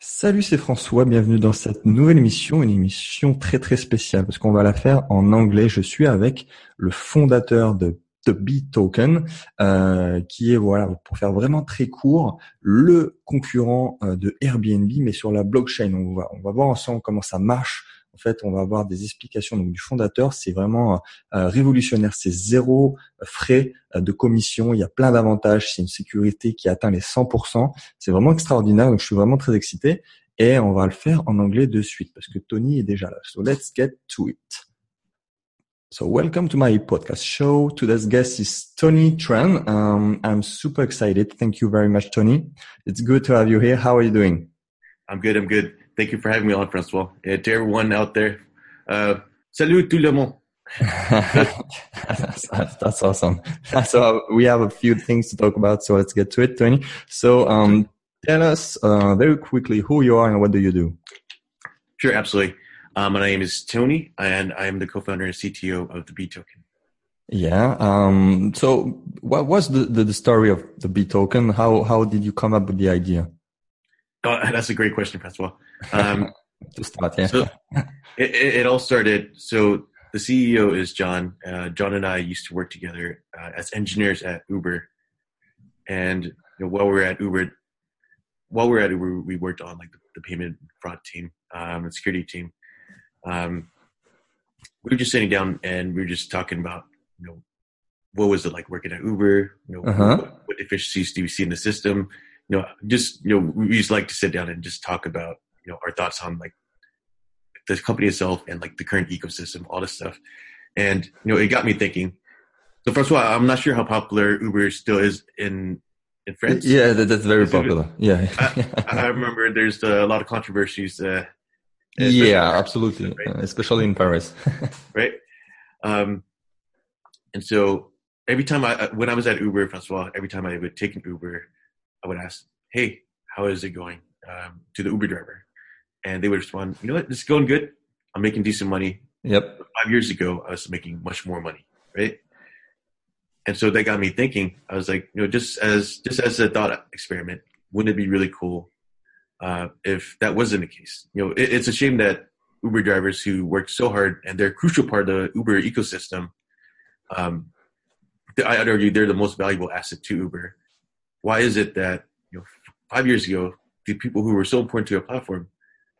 Salut, c'est François. Bienvenue dans cette nouvelle émission, une émission très très spéciale parce qu'on va la faire en anglais. Je suis avec le fondateur de The B Token, euh, qui est voilà pour faire vraiment très court le concurrent euh, de Airbnb, mais sur la blockchain. On va on va voir ensemble comment ça marche. En fait, on va avoir des explications du fondateur. C'est vraiment euh, révolutionnaire. C'est zéro frais de commission. Il y a plein d'avantages. C'est une sécurité qui atteint les 100%. C'est vraiment extraordinaire. Donc, je suis vraiment très excité. Et on va le faire en anglais de suite parce que Tony est déjà là. So let's get to it. So welcome to my podcast show. Today's guest is Tony Tran. Um, I'm super excited. Thank you very much, Tony. It's good to have you here. How are you doing? I'm good. I'm good. Thank you for having me on, Francois. And to everyone out there, uh, salut tout le monde. that's, that's, awesome. So we have a few things to talk about. So let's get to it, Tony. So um, tell us uh, very quickly who you are and what do you do. Sure, absolutely. Um, my name is Tony, and I am the co-founder and CTO of the Bee Token. Yeah. Um, so, what was the, the, the story of the Bee Token? How how did you come up with the idea? Oh, that's a great question, Francois. Um, yeah. So it, it, all started. So the CEO is John. Uh, John and I used to work together uh, as engineers at Uber, and you know, while we were at Uber, while we were at Uber, we worked on like the, the payment fraud team, um, the security team, um, we were just sitting down and we were just talking about, you know, what was it like working at Uber? You know, uh-huh. what, what, efficiencies do we see in the system? You know, just you know, we just like to sit down and just talk about, you know, our thoughts on like the company itself and like the current ecosystem, all this stuff. And you know, it got me thinking. So first of all, I'm not sure how popular Uber still is in in France. Yeah, that, that's very popular. Yeah, I, I, remember there's uh, a lot of controversies uh, yeah, absolutely, right? especially in Paris. right. Um, and so every time I, when I was at Uber, Francois, every time I would take an Uber, I would ask, "Hey, how is it going?" Um, to the Uber driver, and they would respond, "You know what? It's going good. I'm making decent money." Yep. Five years ago, I was making much more money, right? And so that got me thinking. I was like, you know, just as just as a thought experiment, wouldn't it be really cool uh, if that wasn't the case. You know, it, it's a shame that Uber drivers who work so hard and they're a crucial part of the Uber ecosystem. Um, I'd argue they're the most valuable asset to Uber. Why is it that you know five years ago the people who were so important to a platform,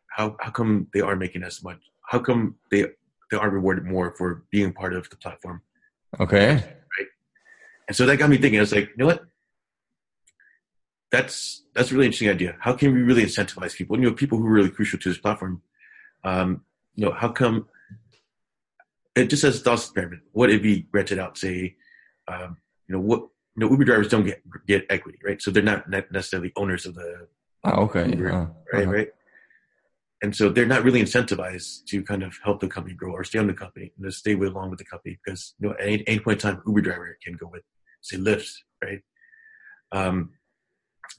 how how come they aren't making as much? How come they they aren't rewarded more for being part of the platform? Okay. Right. And so that got me thinking. I was like, you know what? that's that's a really interesting idea. How can we really incentivize people? You know, people who are really crucial to this platform. Um, you know, how come? It just as a thought experiment. What if we rented out, say, um, you know, what you know, Uber drivers don't get get equity, right? So they're not necessarily owners of the. Oh, okay. Uber, uh, right, uh-huh. right. And so they're not really incentivized to kind of help the company grow or stay on the company and to stay with, along with the company because you know at any, any point in time, Uber driver can go with say Lyft, right? Um,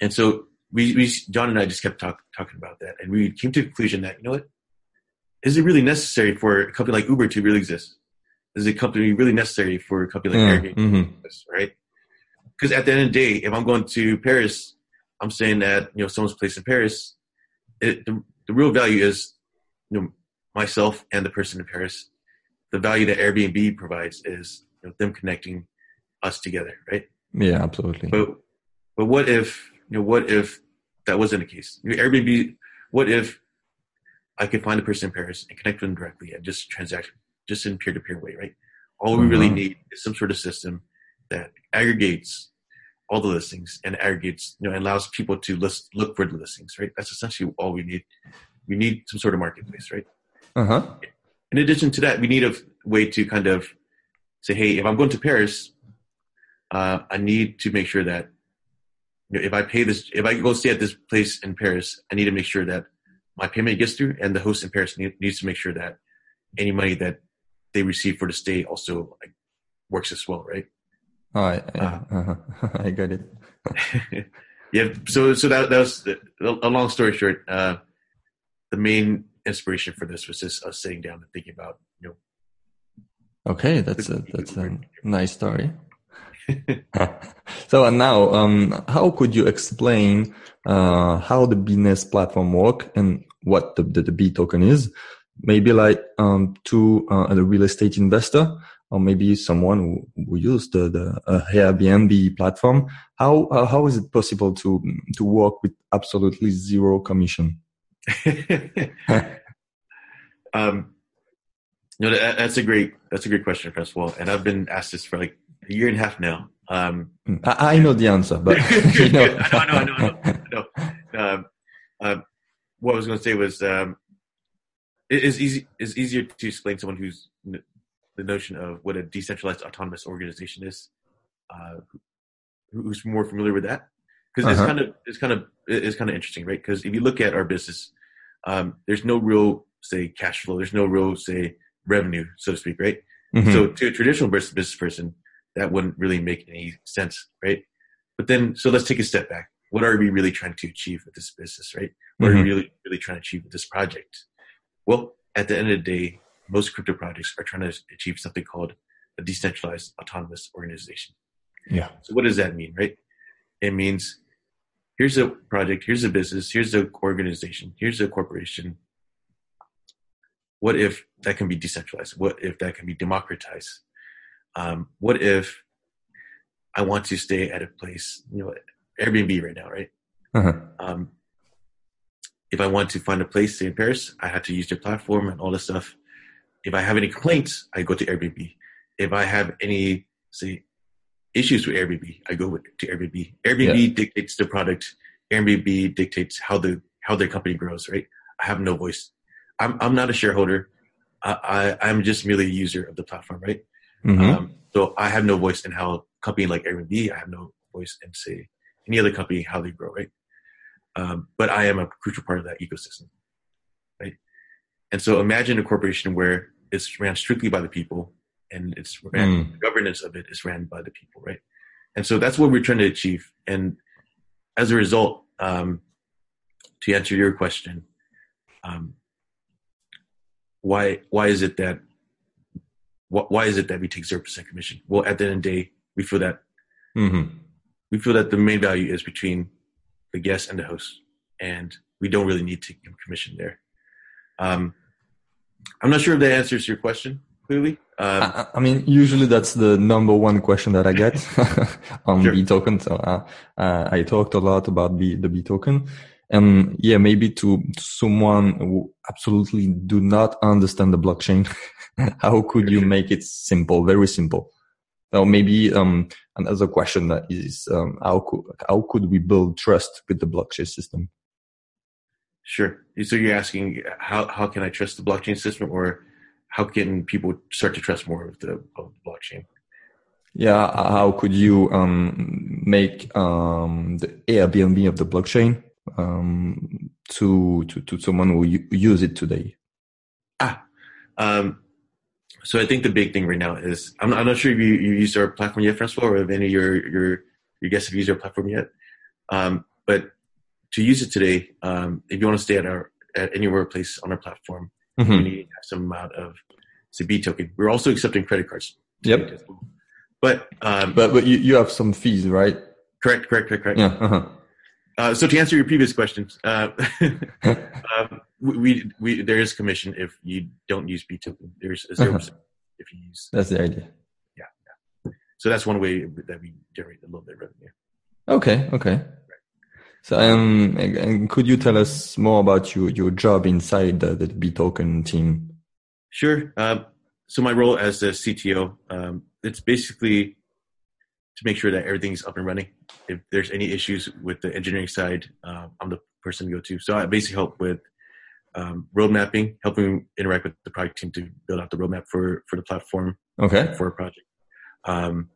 and so we, we John and I just kept talk, talking about that, and we came to the conclusion that you know what is it really necessary for a company like Uber to really exist? Is a company really necessary for a company like mm, Airbnb, mm-hmm. right? Because at the end of the day, if I'm going to Paris, I'm saying that you know someone's place in Paris. It, the, the real value is you know myself and the person in Paris. The value that Airbnb provides is you know, them connecting us together, right? Yeah, absolutely. But but what if you know, what if that wasn't the case? You know, Airbnb, what if I could find a person in Paris and connect with them directly and just transact just in peer to peer way, right? All we really mm-hmm. need is some sort of system that aggregates all the listings and aggregates, you know, and allows people to list, look for the listings, right? That's essentially all we need. We need some sort of marketplace, right? Uh-huh. In addition to that, we need a way to kind of say, hey, if I'm going to Paris, uh, I need to make sure that if I pay this, if I go stay at this place in Paris, I need to make sure that my payment gets through, and the host in Paris need, needs to make sure that any money that they receive for the stay also like, works as well, right? Oh, I, uh, uh, I got it. yeah. So, so that, that was a long story short. Uh, the main inspiration for this was just us sitting down and thinking about, you know. Okay, that's a that's a nice story. so and now, um, how could you explain uh, how the business platform work and what the, the, the Bee token is? Maybe like um, to uh, a real estate investor or maybe someone who, who used the, the uh, Airbnb platform. How uh, how is it possible to to work with absolutely zero commission? um, no, that, that's a great that's a great question, first of all. And I've been asked this for like a year and a half now. Um, mm, I, I, know the answer, but you know. no, no, no, no, no. Um, um, what I was going to say was um, it is easy is easier to explain to someone who's the notion of what a decentralized autonomous organization is. Uh, who's more familiar with that? Because uh-huh. it's kind of it's kind of it's kind of interesting, right? Because if you look at our business, um, there's no real say cash flow. There's no real say revenue, so to speak, right? Mm-hmm. So to a traditional business person, that wouldn't really make any sense, right? But then, so let's take a step back. What are we really trying to achieve with this business, right? What mm-hmm. are we mm-hmm. really, really trying to achieve with this project? Well, at the end of the day, most crypto projects are trying to achieve something called a decentralized autonomous organization. Yeah. So what does that mean, right? It means here's a project, here's a business, here's a organization, here's a corporation. What if that can be decentralized? What if that can be democratized? Um, what if I want to stay at a place, you know, Airbnb right now, right? Uh-huh. Um, if I want to find a place say in Paris, I had to use their platform and all this stuff. If I have any complaints, I go to Airbnb. If I have any say issues with Airbnb, I go to Airbnb. Airbnb yeah. dictates the product. Airbnb dictates how the how their company grows. Right? I have no voice. I'm I'm not a shareholder. I, I am just merely a user of the platform. Right? Mm-hmm. Um, so I have no voice in how a company like Airbnb. I have no voice in say any other company how they grow. Right? Um, but I am a crucial part of that ecosystem. And so imagine a corporation where it's ran strictly by the people and it's ran, mm. the governance of it is ran by the people, right? And so that's what we're trying to achieve. And as a result, um, to answer your question, um, why why is it that why is it that we take zero percent commission? Well, at the end of the day, we feel that mm-hmm. we feel that the main value is between the guest and the host, and we don't really need to commission there. Um, I'm not sure if that answers your question clearly. Um, I, I, mean, usually that's the number one question that I get on sure. Bee token. So uh, uh, I talked a lot about the, the Bee token. And yeah, maybe to someone who absolutely do not understand the blockchain, how could you make it simple, very simple? Or maybe um, another question that is um, how could how could we build trust with the blockchain system? Sure. So you're asking how how can I trust the blockchain system, or how can people start to trust more of the, of the blockchain? Yeah, how could you um, make um, the Airbnb of the blockchain um, to, to to someone who use it today? Ah, um, so I think the big thing right now is I'm, I'm not sure if you, you used our platform yet, Francois, or if any of your your your guests have used our platform yet. Um, but to use it today, um, if you want to stay at our at anywhere place on our platform, mm-hmm. you need to have some amount of CB token. We're also accepting credit cards. Yep. But um, but but you, you have some fees, right? Correct, correct, correct, correct. Yeah. Uh-huh. Uh, so to answer your previous questions, uh, um, we, we there is commission if you don't use Bee token. There's a 0 percent uh-huh. if you use. That's the idea. Yeah, yeah. So that's one way that we generate a little bit of revenue. Okay. Okay. So, um, and could you tell us more about your, your job inside the, the Bee token team? Sure. Um, so my role as the CTO, um, it's basically to make sure that everything's up and running. If there's any issues with the engineering side, uh, I'm the person to go to. So I basically help with um, road mapping, helping interact with the product team to build out the roadmap for for the platform. Okay. For a project. Um,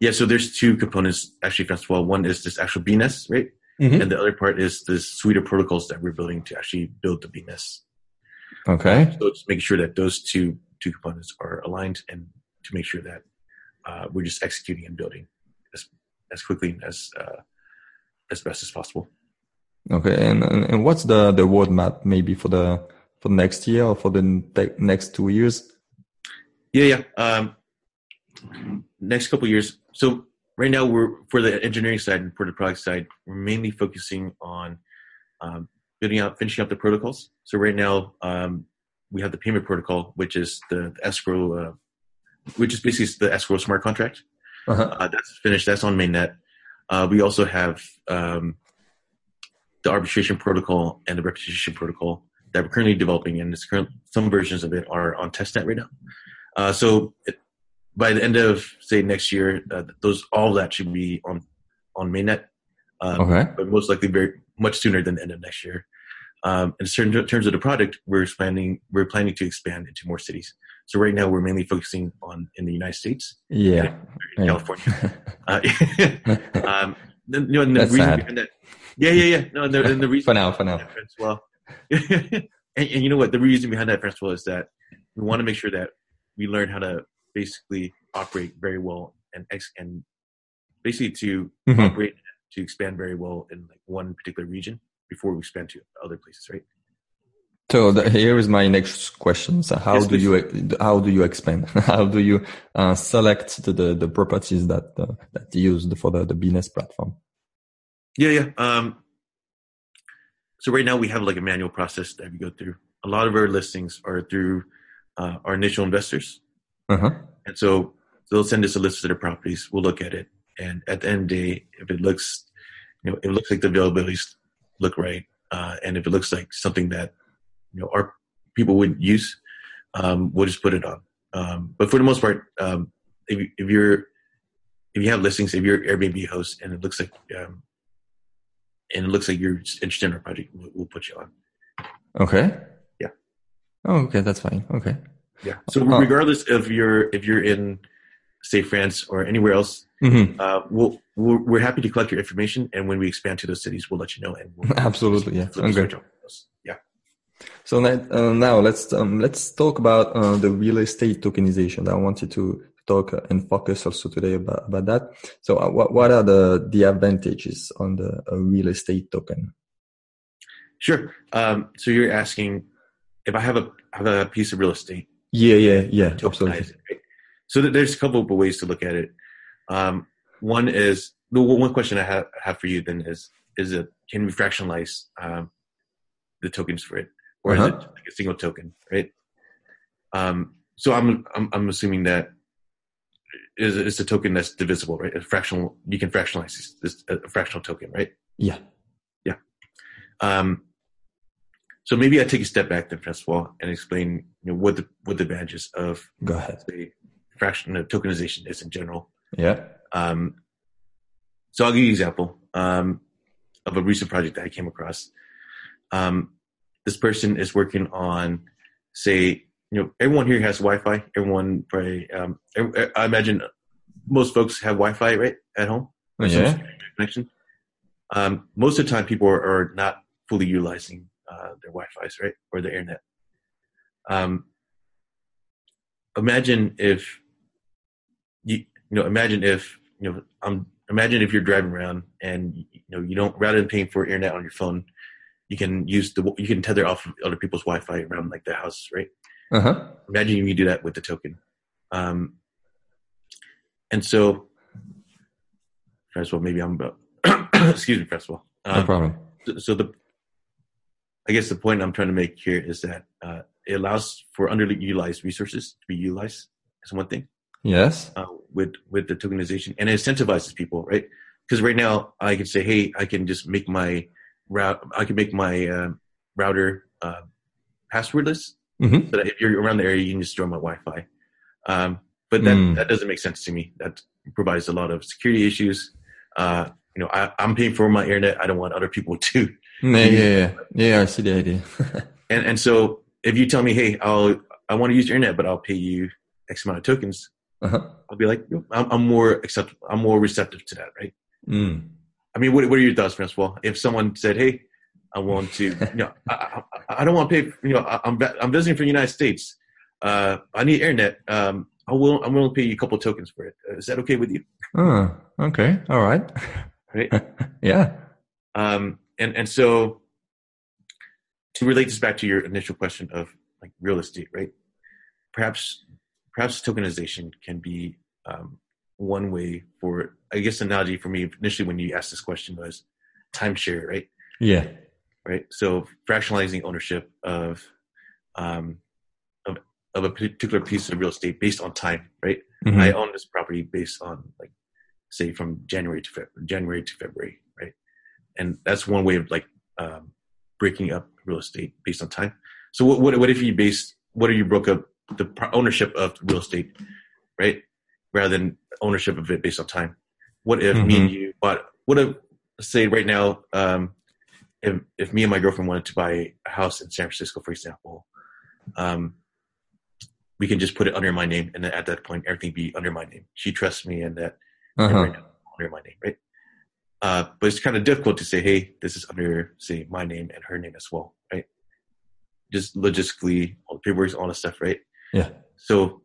yeah, so there's two components actually, first of all. One is this actual BNS, right? Mm-hmm. And the other part is this suite of protocols that we're building to actually build the BNS. Okay. So it's making sure that those two two components are aligned and to make sure that uh, we're just executing and building as as quickly as uh, as best as possible. Okay, and and what's the the roadmap maybe for the for next year or for the next two years? Yeah, yeah. Um, next couple years. So right now we're for the engineering side and for the product side, we're mainly focusing on um, building out, finishing up the protocols. So right now um, we have the payment protocol, which is the, the escrow, uh, which is basically the escrow smart contract. Uh-huh. Uh, that's finished. That's on mainnet. Uh, we also have um, the arbitration protocol and the reputation protocol that we're currently developing, and current, some versions of it are on testnet right now. Uh, so it, by the end of say next year, uh, those all that should be on on mainnet. Um, okay. But most likely very much sooner than the end of next year. Um, in terms of the product, we're expanding. We're planning to expand into more cities. So right now, we're mainly focusing on in the United States. Yeah, yeah. California. uh, um, you know, and the That's reason sad. That, yeah, yeah, yeah. No, and the, and the reason for now, for now. Well, and, and, you know what? The reason behind that, first all, is that we want to make sure that we learn how to basically operate very well and ex- and basically to mm-hmm. operate to expand very well in like one particular region before we expand to other places, right? So the, here is my next question. So how yes, do you how do you expand? how do you uh, select the, the, the properties that uh, that you use for the the business platform? Yeah, yeah. Um, so right now we have like a manual process that we go through. A lot of our listings are through uh, our initial investors, uh-huh. and so they'll send us a list of their properties. We'll look at it, and at the end of the day, if it looks, you know, it looks like the availabilities look right, uh, and if it looks like something that you know our people would use, um, we'll just put it on. Um, but for the most part, um, if, if you're if you have listings, if you're Airbnb host, and it looks like um, and it looks like you're interested in our project, we'll, we'll put you on. Okay. Yeah. Oh, okay, that's fine. Okay. Yeah. So oh. regardless of your if you're in say France or anywhere else, mm-hmm. uh, we'll, we're, we're happy to collect your information, and when we expand to those cities, we'll let you know. And we'll absolutely, yeah, okay. Yeah. So now, uh, now let's um, let's talk about uh, the real estate tokenization. I wanted to talk and focus also today about, about that. So, uh, what what are the the advantages on the uh, real estate token? Sure. Um, so you're asking if I have a have a piece of real estate. Yeah, yeah, yeah. Absolutely. Right? So there's a couple of ways to look at it. Um, one is the one question I have, have for you then is is it can we fractionalize um, the tokens for it, or uh-huh. is it like a single token, right? Um, so I'm, I'm I'm assuming that is it's a token that's divisible, right? A fractional you can fractionalize this, this a fractional token, right? Yeah, yeah. Um, so maybe I take a step back then, first of all, and explain you know what the what the advantages of go ahead say, fraction tokenization is in general. Yeah. Um, so I'll give you an example um, of a recent project that I came across. Um, this person is working on, say, you know, everyone here has Wi-Fi. Everyone, probably, um, I imagine most folks have Wi-Fi, right, at home. Yeah. Connection. Um, most of the time, people are, are not fully utilizing uh, their Wi-Fi's, right, or their internet. Um, imagine if you, you know, imagine if you know, I'm imagine if you're driving around and you know you don't rather than paying for internet on your phone, you can use the you can tether off of other people's Wi-Fi around like their house, right? Uh-huh. Imagine you do that with the token. Um, and so, first of all, maybe I'm about. excuse me, first of all. Um, no problem. So, so, the, I guess the point I'm trying to make here is that uh, it allows for underutilized resources to be utilized. Is one thing. Yes. Uh, with with the tokenization, and it incentivizes people, right? Because right now I can say, hey, I can just make my route. I can make my uh, router uh, passwordless, mm-hmm. so that if you're around the area, you can just store my Wi-Fi. Um, but that mm. that doesn't make sense to me. That provides a lot of security issues. Uh, you know, I, am paying for my internet. I don't want other people to. Yeah, yeah, yeah. yeah I see the idea. and and so if you tell me, hey, I'll I want to use your internet, but I'll pay you X amount of tokens, uh-huh. I'll be like, I'm, I'm, more accept, I'm more receptive to that, right? Mm. I mean, what, what are your thoughts, Francois? If someone said, "Hey, I want to," you know, I, I, I don't want to pay. You know, I, am I'm, I'm visiting from the United States. Uh, I need internet. Um, I will. I'm willing to pay you a couple tokens for it. Uh, that okay with you? Oh, okay. All right. Right. yeah. Um, and and so to relate this back to your initial question of like real estate, right? Perhaps perhaps tokenization can be um, one way for I guess analogy for me initially when you asked this question was timeshare, right? Yeah. Right. So fractionalizing ownership of um, of of a particular piece of real estate based on time, right? Mhm. I own this property based on like say from January to February, January to February? And that's one way of like um, breaking up real estate based on time. So what what, what if you base what if you broke up the ownership of real estate, right, rather than ownership of it based on time? What if me and you bought? What if say right now, um, if if me and my girlfriend wanted to buy a house in San Francisco, for example, um, we can just put it under my name, and then at that point, everything be under my name. She trusts me, and that Uh-huh. right now under my name, right? Uh, but it's kind of difficult to say, hey, this is under, say, my name and her name as well, right? Just logistically, all the paperwork, all the stuff, right? Yeah. So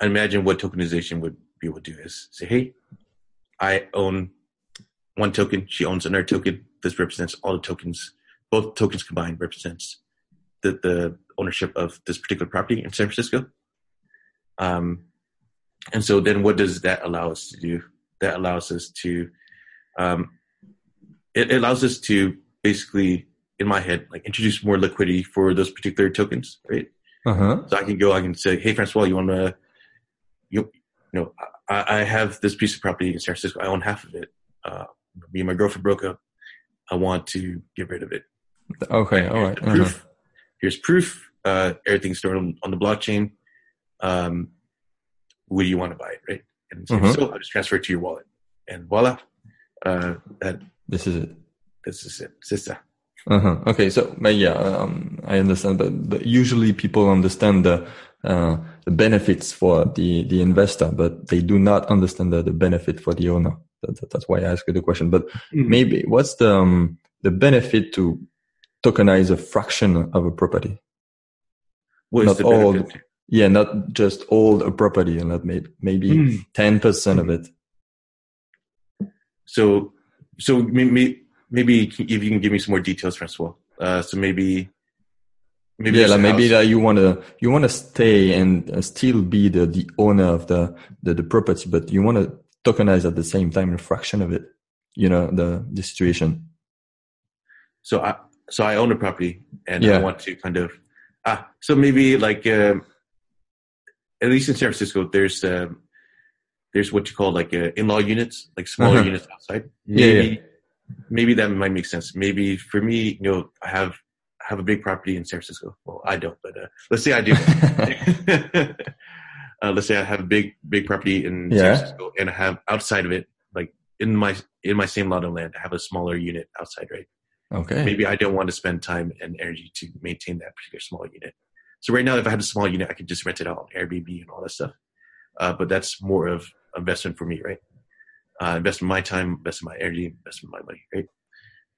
I imagine what tokenization would be able to do is say, hey, I own one token, she owns another token. This represents all the tokens, both tokens combined represents the, the ownership of this particular property in San Francisco. Um, and so then what does that allow us to do? That allows us to, um, it, it allows us to basically, in my head, like introduce more liquidity for those particular tokens, right? Uh-huh. So I can go, I can say, hey, Francois, you want to, you, you know, I, I have this piece of property in San Francisco. I own half of it. Uh, me and my girlfriend broke up. I want to get rid of it. Okay. all right. Uh-huh. proof. Here's proof. Uh, everything's stored on, on the blockchain. Um, would you want to buy it, right? And so, Mhm. so I'll just transfer it to your wallet, and voila, uh, that This is it. this is it. That. Uh-huh. Okay, so yeah, um, I understand that. But usually, people understand the uh, the benefits for the the investor, but they do not understand the, the benefit for the owner. That, that- that's why I asked you the question. But maybe what's the um, the benefit to tokenize a fraction of a property? What not the all- benefit? Yeah, not just all a property, and not maybe maybe Mm. ten percent of it. So, so maybe maybe if you can give me some more details, Francois. Uh, so maybe maybe yeah, like maybe that you wanna you wanna stay and uh, still be the the owner of the the, the property, but you wanna tokenize at the same time a fraction of it. You know the the situation. so I so I own a property and Yeah. I want to kind of ah so maybe like um, at least in San Francisco there's um, there's what you call like uh, in-law units like smaller Uh-huh. units outside Yeah, maybe maybe that might make sense maybe for me you know I have I have a big property in San Francisco well I don't but uh, let's say I do uh, let's say I have a big big property in Yeah. San Francisco and I have outside of it like in my in my same lot of land I have a smaller unit outside right okay. maybe I don't want to spend time and energy to maintain that particular small unit. So right now, if I had a small unit, I could just rent it out on Airbnb and all that stuff. Uh, but that's more of investment for me, right? Uh, invest in my time, invest in my energy, invest in my money, right?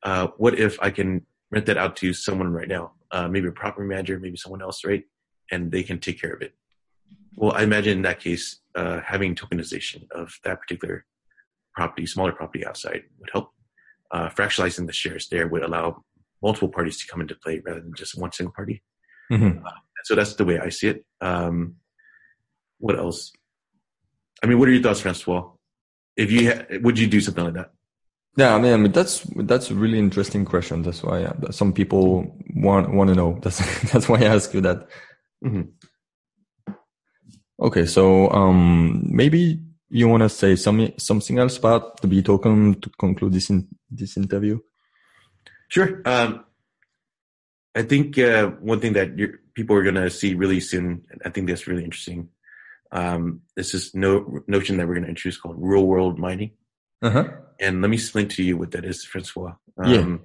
Uh, what if I can rent that out to someone right now? Uh, maybe a property manager, maybe someone else, right? And they can take care of it. Well, I imagine in that case, uh, having tokenization of that particular property, smaller property outside would help uh, fractionalizing the shares there would allow multiple parties to come into play rather than just one single party. Mhm. So that's the way I see it. Um, what else? I mean, what are your thoughts, Francois? If you ha- would you do something like that? Yeah, I mean, I mean that's that's a really interesting question. That's why uh, some people want want to know. That's that's why I ask you that. Mhm. Okay, so um, maybe you want to say some something else about the Bee token to conclude this in this interview. Sure. Um, I think uh, one thing that people are going to see really soon, and I think that's really interesting, um, is this no, notion that we're going to introduce called real world mining. Uh huh. And let me explain to you what that is, Francois. Yeah. Um,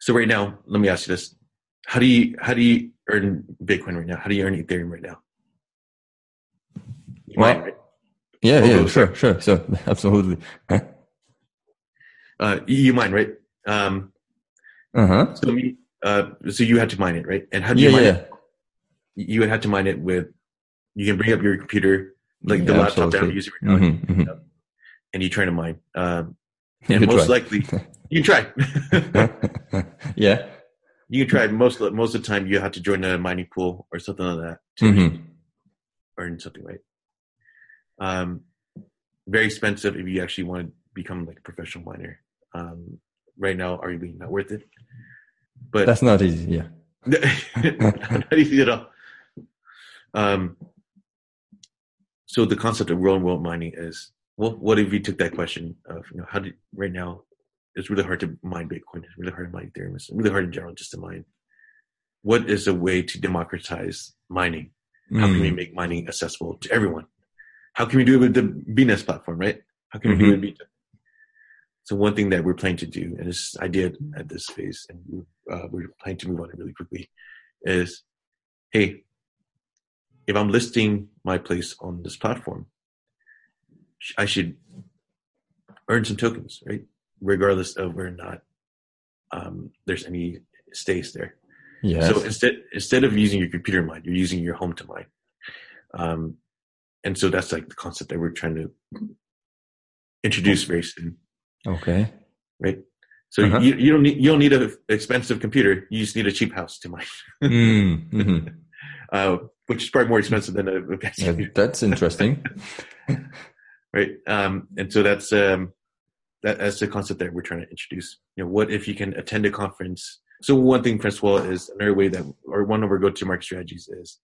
so right now, let me ask you this: How do you how do you earn Bitcoin right now? How do you earn Ethereum right now? You Well, mine, right? Yeah, Oh, yeah, sure, sure, so absolutely. Uh, you mine, right? Um, Uh huh. so uh, so you had to mine it, right? And how do you Yeah, mine yeah. it? You would have to mine it with. You can bring up your computer, like the laptop that I'm absolutely. using right now, Mhm, mhm. and you try to mine. Um, and You most try. likely, you can try. yeah. you can try. Most most of the time, you have to join a mining pool or something like that to Mhm. earn something, right? Um, very expensive if you actually want to become like a professional miner. Um, right now, are arguably not worth it. But That's not easy. Yeah. not easy at all. Um, so the concept of real world mining is well, what if you took that question of you know how did right now it's really hard to mine Bitcoin, it's really hard to mine Ethereum, it's really hard in general just to mine. What is a way to democratize mining? How can we Mm. make mining accessible to everyone? How can we do it with the Beenest platform, right? How can we do it with Beta? So one thing that we're planning to do, and this I did at this phase, and uh, we're planning to move on it really quickly, is, hey, if I'm listing my place on this platform, I should earn some tokens, right? Regardless of whether or not um, there's any stays there. Yes. So instead instead of using your computer to mine, you're using your home to mine. Um, and so that's like the concept that we're trying to introduce very soon, okay. right? So Uh-huh. you, you don't need you don't need an expensive computer. You just need a cheap house to mine, Mm, mhm. uh, which is probably more expensive than a, a Yeah, that's interesting. right? Um, and so that's um, that, that's the concept that we're trying to introduce. You know, what if you can attend a conference? So one thing, Francois, is another way that, or one of our go-to-market strategies is,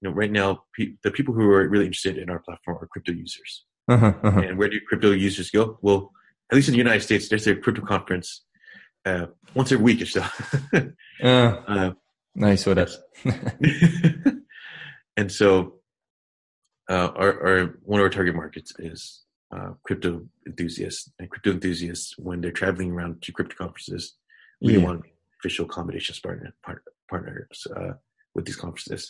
you know, right now pe- the people who are really interested in our platform are crypto users. Uh-huh, uh-huh. And where do crypto users go? Well, at least in the United States, there's a crypto conference uh, once every week or so. Uh, uh, I saw that. And so uh, our, our one of our target markets is uh, crypto enthusiasts and crypto enthusiasts when they're traveling around to crypto conferences we Yeah. want official accommodations partner, part, partners uh, with these conferences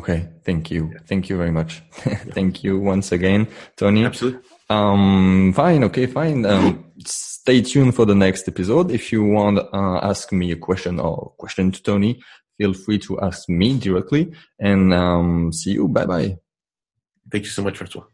Okay. Thank you. Thank you very much. Thank you once again, Tony. absolutely Um, fine. Okay, fine. Um, stay tuned for the next episode. If you want to uh, ask me a question or question to Tony, feel free to ask me directly and, um, see you. Bye bye. thank you so much francois